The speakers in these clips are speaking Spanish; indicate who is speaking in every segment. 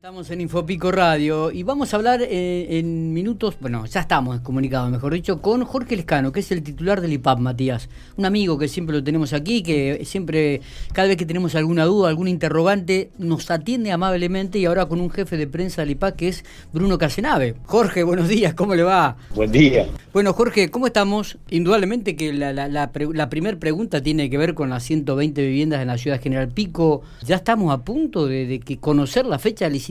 Speaker 1: Estamos en Infopico Radio y vamos a hablar eh, en minutos, bueno, ya estamos comunicados, mejor dicho, con Jorge Lescano, que es el titular del IPAP, Matías. Un amigo que siempre lo tenemos aquí, que siempre, cada vez que tenemos alguna duda, algún interrogante, nos atiende amablemente y ahora con un jefe de prensa del IPAP que es Bruno Casenave. Jorge, buenos días, ¿cómo le va?
Speaker 2: Buen día.
Speaker 1: Bueno, Jorge, ¿cómo estamos? Indudablemente que la, la, primera pregunta tiene que ver con las 120 viviendas en la ciudad de General Pico. Ya estamos a punto de, de que conocer la fecha de licitación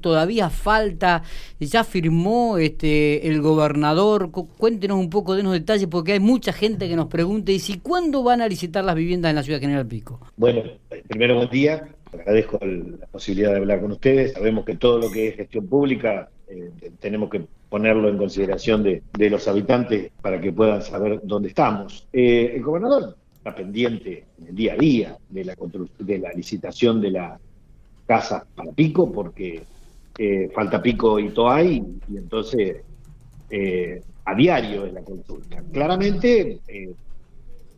Speaker 1: todavía falta, ya firmó este el gobernador, cuéntenos un poco, denos detalles, porque hay mucha gente que nos pregunta, y si cuándo van a licitar las viviendas en la ciudad de General Pico.
Speaker 2: Bueno, primero buen día, agradezco la posibilidad de hablar con ustedes, sabemos que todo lo que es gestión pública eh, tenemos que ponerlo en consideración de, los habitantes para que puedan saber dónde estamos. Eh, el gobernador está pendiente en el día a día de la, de la licitación de la casas para pico porque eh, falta pico y toay y, entonces eh, a diario es la consulta. Claramente eh,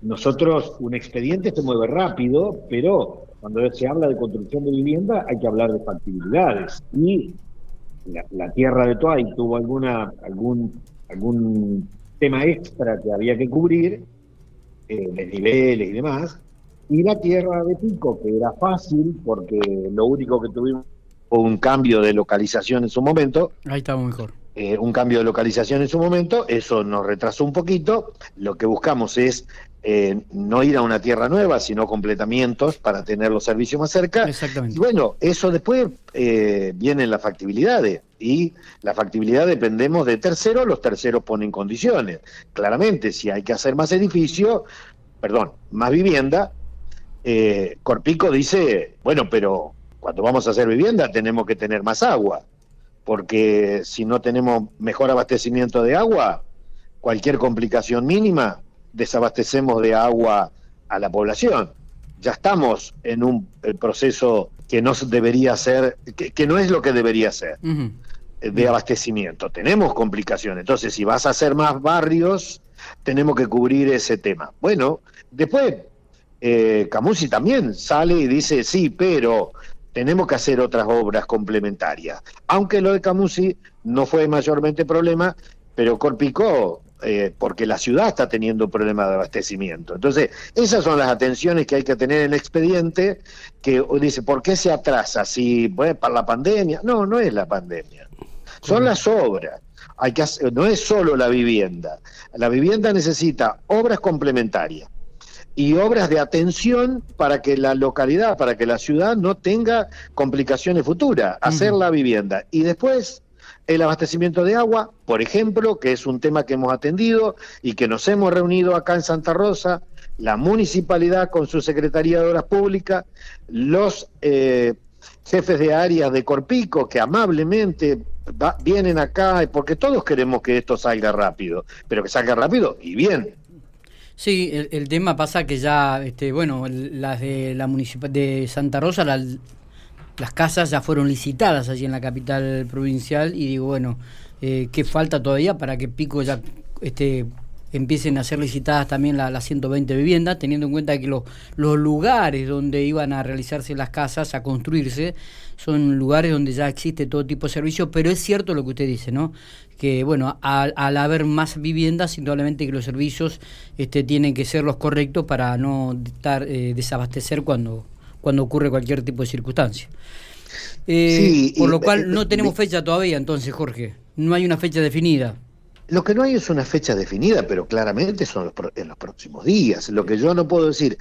Speaker 2: nosotros un expediente se mueve rápido, pero cuando se habla de construcción de vivienda hay que hablar de factibilidades y la, tierra de Toay tuvo alguna algún algún tema extra que había que cubrir, de niveles y demás, y la tierra de Pico, que era fácil, porque lo único que tuvimos fue un cambio de localización en su momento.
Speaker 1: Ahí estamos mejor.
Speaker 2: Eh, un cambio de localización en su momento, eso nos retrasó un poquito. Lo que buscamos es eh, no ir a una tierra nueva, sino completamientos para tener los servicios más cerca.
Speaker 1: Exactamente.
Speaker 2: Y bueno, eso después eh, vienen las factibilidades. Y la factibilidad dependemos de terceros, los terceros ponen condiciones. Claramente, si hay que hacer más edificio, perdón, más vivienda, eh, Corpico dice, bueno, pero cuando vamos a hacer vivienda tenemos que tener más agua, porque si no tenemos mejor abastecimiento de agua, cualquier complicación mínima, desabastecemos de agua a la población. Ya estamos en un proceso que no debería ser, que, no es lo que debería ser, eh, de abastecimiento. Tenemos complicaciones. Entonces, si vas a hacer más barrios, tenemos que cubrir ese tema. Bueno, después eh, Camusi también sale y dice, sí, pero tenemos que hacer otras obras complementarias. Aunque lo de Camusi no fue mayormente problema, pero Corpicó, eh, porque la ciudad está teniendo problemas de abastecimiento. Entonces, esas son las atenciones que hay que tener en el expediente, que dice, ¿por qué se atrasa? Si, bueno, para la pandemia. No, no es la pandemia. Son las obras. Hay que no es solo la vivienda. La vivienda necesita obras complementarias y obras de atención para que la localidad, para que la ciudad no tenga complicaciones futuras, hacer la vivienda. Y después el abastecimiento de agua, por ejemplo, que es un tema que hemos atendido y que nos hemos reunido acá en Santa Rosa, la municipalidad con su Secretaría de Obras Públicas, los eh, jefes de áreas de Corpico que amablemente vienen acá, porque todos queremos que esto salga rápido, pero que salga rápido y bien.
Speaker 1: Sí, el, tema pasa que ya, este, bueno, las de la municipal de Santa Rosa, las casas ya fueron licitadas allí en la capital provincial y digo, bueno, eh, ¿qué falta todavía para que Pico ya este, empiecen a ser licitadas también las 120 viviendas, teniendo en cuenta que los, los lugares donde iban a realizarse las casas, a construirse, son lugares donde ya existe todo tipo de servicios, pero es cierto lo que usted dice, ¿no? Que, bueno, al, haber más viviendas, indudablemente que los servicios este, tienen que ser los correctos para no estar, eh, desabastecer cuando, cuando ocurre cualquier tipo de circunstancia. Eh, por lo cual no tenemos fecha todavía, entonces, Jorge. No hay una fecha definida.
Speaker 2: Lo que no hay es una fecha definida, pero claramente son en los próximos días. Lo que yo no puedo decir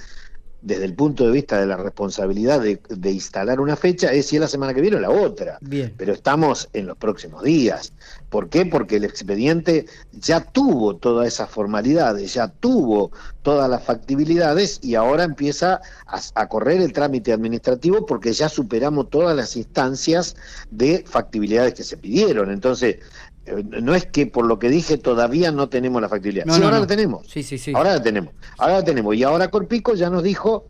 Speaker 2: desde el punto de vista de la responsabilidad de, instalar una fecha es si es la semana que viene o la otra.
Speaker 1: Bien.
Speaker 2: Pero estamos en los próximos días. ¿Por qué? Porque el expediente ya tuvo todas esas formalidades, ya tuvo todas las factibilidades y ahora empieza a, a correr el trámite administrativo porque ya superamos todas las instancias de factibilidades que se pidieron. Entonces, no es que por lo que dije todavía no tenemos la factibilidad. sí, ahora la tenemos.
Speaker 1: Sí, sí, sí.
Speaker 2: Ahora la tenemos. Ahora la tenemos. Y ahora Corpico ya nos dijo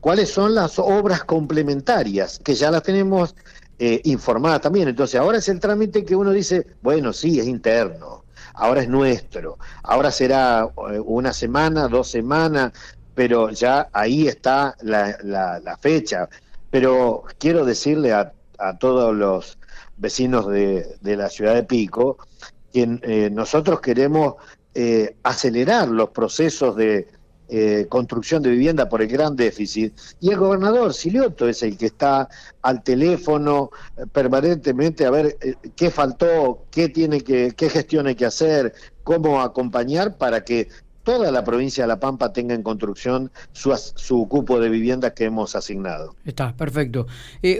Speaker 2: cuáles son las obras complementarias, que ya las tenemos eh, informadas también. Entonces, ahora es el trámite que uno dice, bueno, sí, es interno, ahora es nuestro, ahora será eh, una semana, dos semanas, pero ya ahí está la, la fecha. Pero quiero decirle a a todos los vecinos de, la ciudad de Pico que eh, nosotros queremos eh, acelerar los procesos de eh, construcción de vivienda por el gran déficit y el gobernador Silioto es el que está al teléfono permanentemente a ver qué faltó, qué tiene que, qué gestión hay que hacer, cómo acompañar para que toda la provincia de La Pampa tenga en construcción su, su cupo de viviendas que hemos asignado.
Speaker 1: Está, perfecto.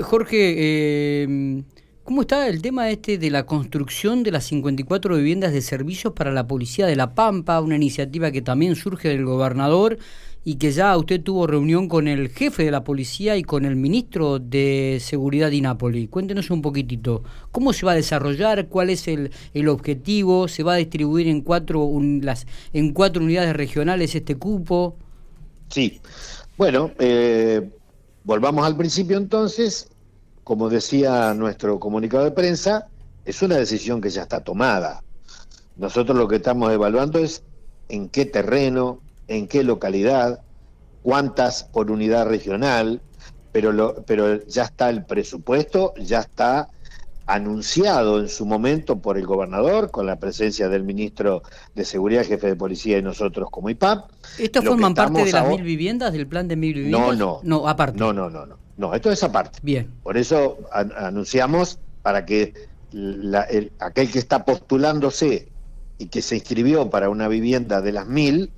Speaker 1: Jorge, ¿cómo está el tema este de la construcción de las 54 viviendas de servicios para la policía de La Pampa? Una iniciativa que también surge del gobernador y que ya usted tuvo reunión con el jefe de la policía y con el ministro de Seguridad de Nápoles. Cuéntenos un poquitito, ¿cómo se va a desarrollar? ¿Cuál es el, el objetivo? ¿Se va a distribuir en cuatro, en cuatro unidades regionales este cupo?
Speaker 2: Sí, bueno, eh, volvamos al principio entonces. Como decía nuestro comunicado de prensa, es una decisión que ya está tomada. Nosotros lo que estamos evaluando es en qué terreno, en qué localidad, cuántas por unidad regional, pero, lo, pero ya está el presupuesto, ya está anunciado en su momento por el gobernador, con la presencia del ministro de Seguridad, jefe de policía y nosotros como IPAP.
Speaker 1: ¿Esto forman parte de las mil viviendas, del plan de mil viviendas?
Speaker 2: No, no.
Speaker 1: No, aparte.
Speaker 2: No, no, no, no. No, esto es aparte.
Speaker 1: Bien.
Speaker 2: Por eso anunciamos para que aquel que está postulándose y que se inscribió para una vivienda de las mil,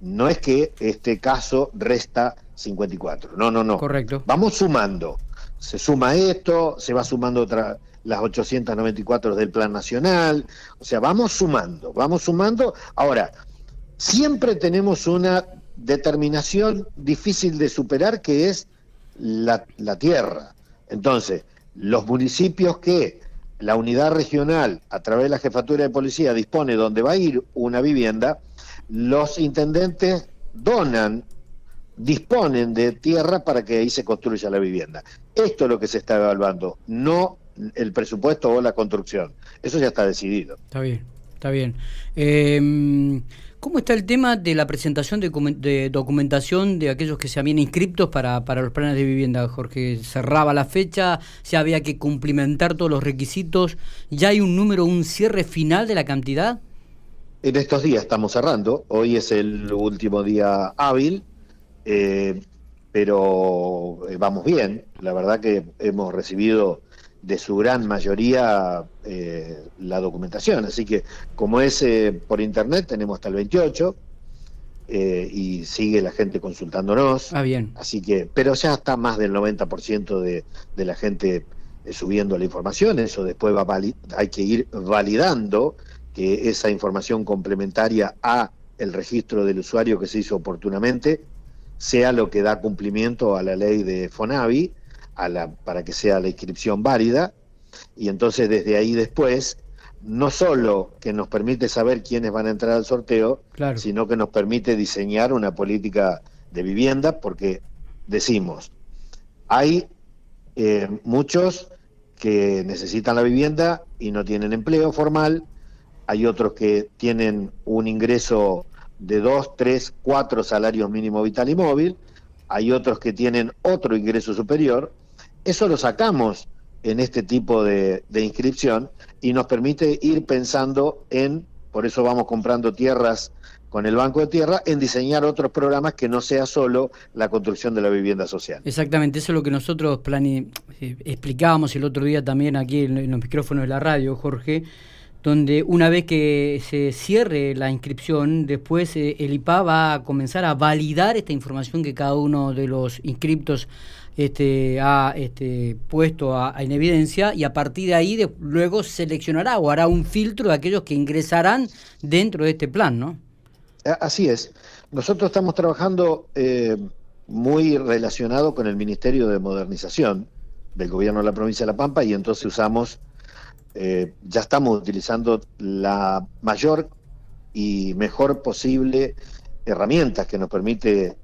Speaker 2: no es que este caso resta 54. No, no, no.
Speaker 1: Correcto.
Speaker 2: Vamos sumando. Se suma esto, se va sumando otra, las 894 del Plan Nacional. O sea, vamos sumando, vamos sumando. Ahora, siempre tenemos una determinación difícil de superar que es la, la tierra. Entonces, los municipios que la unidad regional, a través de la jefatura de policía, dispone donde va a ir una vivienda, los intendentes donan, disponen de tierra para que ahí se construya la vivienda. Esto es lo que se está evaluando, no el presupuesto o la construcción. Eso ya está decidido.
Speaker 1: Está bien, está bien. Em, ¿Cómo está el tema de la presentación de, documentación de aquellos que se habían inscriptos para, para los planes de vivienda, Jorge? Cerraba la fecha, ya había que cumplimentar todos los requisitos. ¿Ya hay un número, un cierre final de la cantidad?
Speaker 2: En estos días estamos cerrando, hoy es el último día hábil, eh, pero eh, vamos bien. La verdad que hemos recibido de su gran mayoría eh, la documentación, así que como es por internet tenemos hasta el 28 y sigue la gente consultándonos.
Speaker 1: Ah, bien.
Speaker 2: Así que, pero ya está más del 90% de, de la gente subiendo la información, eso después va hay que ir validando que esa información complementaria a el registro del usuario que se hizo oportunamente sea lo que da cumplimiento a la ley de FONAVI a la, para que sea la inscripción válida y entonces desde ahí después no solo que nos permite saber quiénes van a entrar al sorteo, sino que nos permite diseñar una política de vivienda porque decimos, hay eh, muchos que necesitan la vivienda y no tienen empleo formal, hay otros que tienen un ingreso de dos, tres, cuatro salarios mínimo vital y móvil, hay otros que tienen otro ingreso superior. Eso lo sacamos en este tipo de, inscripción y nos permite ir pensando en, por eso vamos comprando tierras con el Banco de Tierra, en diseñar otros programas que no sea solo la construcción de la vivienda social.
Speaker 1: Exactamente, eso es lo que nosotros plane... Eh, explicábamos el otro día también aquí en los micrófonos de la radio, Jorge, donde una vez que se cierre la inscripción, después eh, el IPA va a comenzar a validar esta información que cada uno de los inscriptos este, ha este, puesto en evidencia y a partir de ahí luego seleccionará o hará un filtro de aquellos que ingresarán dentro de este plan, ¿no?
Speaker 2: Así es. Nosotros estamos trabajando eh, muy relacionado con el Ministerio de Modernización del Gobierno de la Provincia de La Pampa y entonces usamos eh, ya estamos utilizando la mayor y mejor posible herramientas que nos permite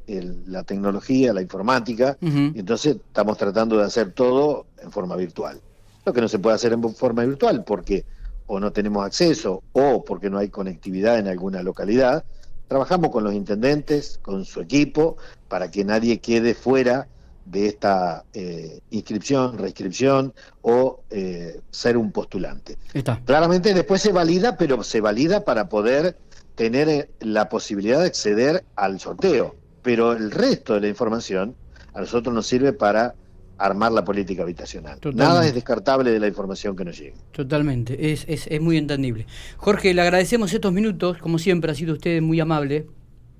Speaker 2: la tecnología, la informática, y entonces estamos tratando de hacer todo en forma virtual. Lo que no se puede hacer en forma virtual porque o no tenemos acceso o porque no hay conectividad en alguna localidad, trabajamos con los intendentes, con su equipo, para que nadie quede fuera de esta eh, inscripción, reinscripción o eh, ser un postulante.
Speaker 1: Está.
Speaker 2: Claramente después se valida, pero se valida para poder tener eh, la posibilidad de acceder al sorteo. Pero el resto de la información a nosotros nos sirve para armar la política habitacional.
Speaker 1: Totalmente.
Speaker 2: Nada es descartable de la información que nos llegue.
Speaker 1: Totalmente, es, es, es muy entendible. Jorge, le agradecemos estos minutos, como siempre, ha sido usted muy amable.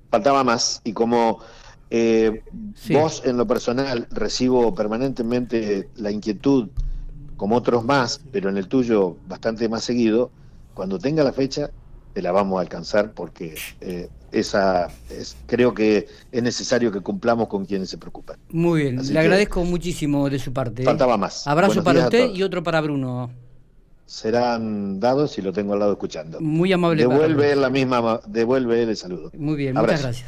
Speaker 2: Faltaba más y como eh,
Speaker 1: Sí.
Speaker 2: vos en lo personal recibo permanentemente la inquietud, como otros más, pero en el tuyo bastante más seguido, cuando tenga la fecha te la vamos a alcanzar porque eh, esa es, creo que es necesario que cumplamos con quienes se preocupan.
Speaker 1: Muy bien,
Speaker 2: Así
Speaker 1: le agradezco muchísimo de su parte. ¿eh?
Speaker 2: Faltaba más.
Speaker 1: Abrazo
Speaker 2: Buenos
Speaker 1: para usted y otro para Bruno.
Speaker 2: Serán dados y lo tengo al lado escuchando.
Speaker 1: Muy amable.
Speaker 2: Devuelve la misma, devuelve el saludo.
Speaker 1: Muy bien,
Speaker 2: Abrazo.
Speaker 1: muchas gracias.